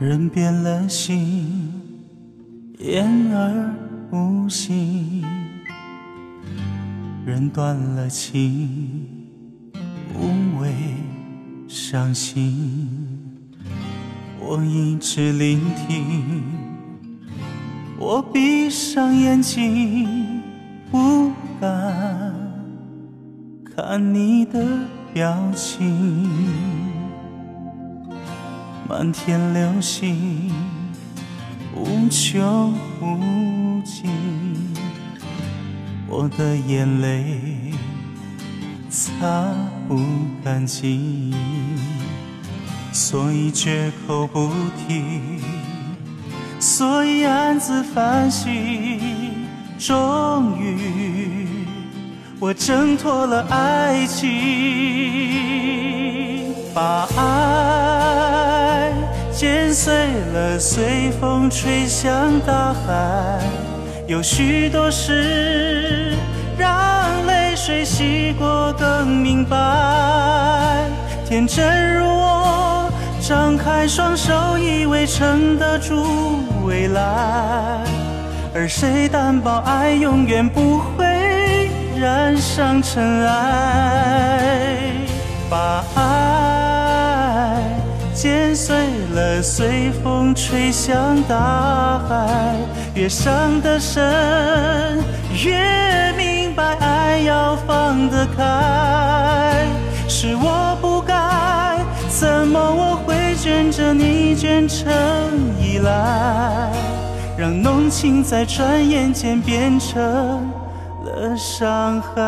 人变了心，言而无信；人断了情，无谓伤心。我一直聆听，我闭上眼睛，不敢看你的表情。满天流星无穷无尽，我的眼泪擦不干净，所以绝口不提，所以暗自反省。终于，我挣脱了爱情，把爱。剪碎了，随风吹向大海。有许多事，让泪水洗过更明白。天真如我，张开双手，以为撑得住未来。而谁担保爱永远不会染上尘埃？把爱剪碎了。随风吹向大海，越伤得深，越明白爱要放得开。是我不该，怎么我会卷着你卷成依赖，让浓情在转眼间变成了伤害。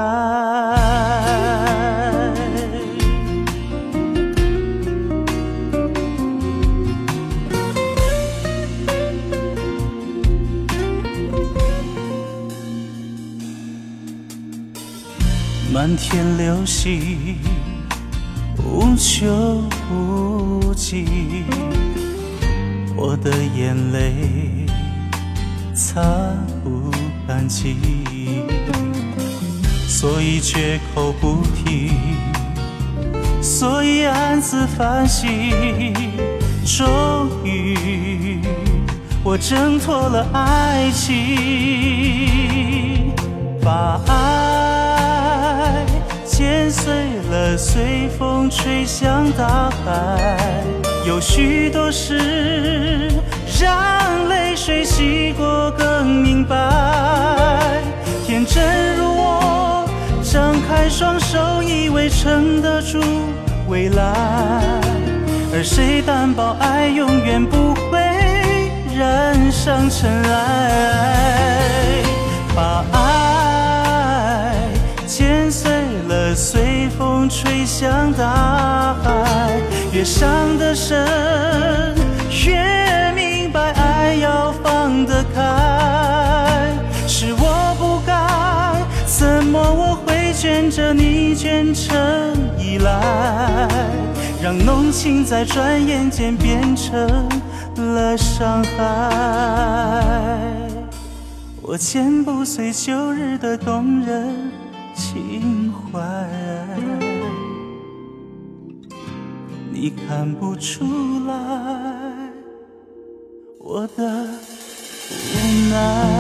漫天流星无穷无尽，我的眼泪擦不干净，所以绝口不提，所以暗自反省。终于，我挣脱了爱情，把爱。剪碎了，随风吹向大海。有许多事，让泪水洗过更明白。天真如我，张开双手，以为撑得住未来。而谁担保爱永远不会染上尘埃？吹向大海，越伤得深，越明白爱要放得开。是我不该，怎么我会卷着你卷成依赖，让浓情在转眼间变成了伤害。我剪不碎旧日的动人。情怀，你看不出来我的无奈。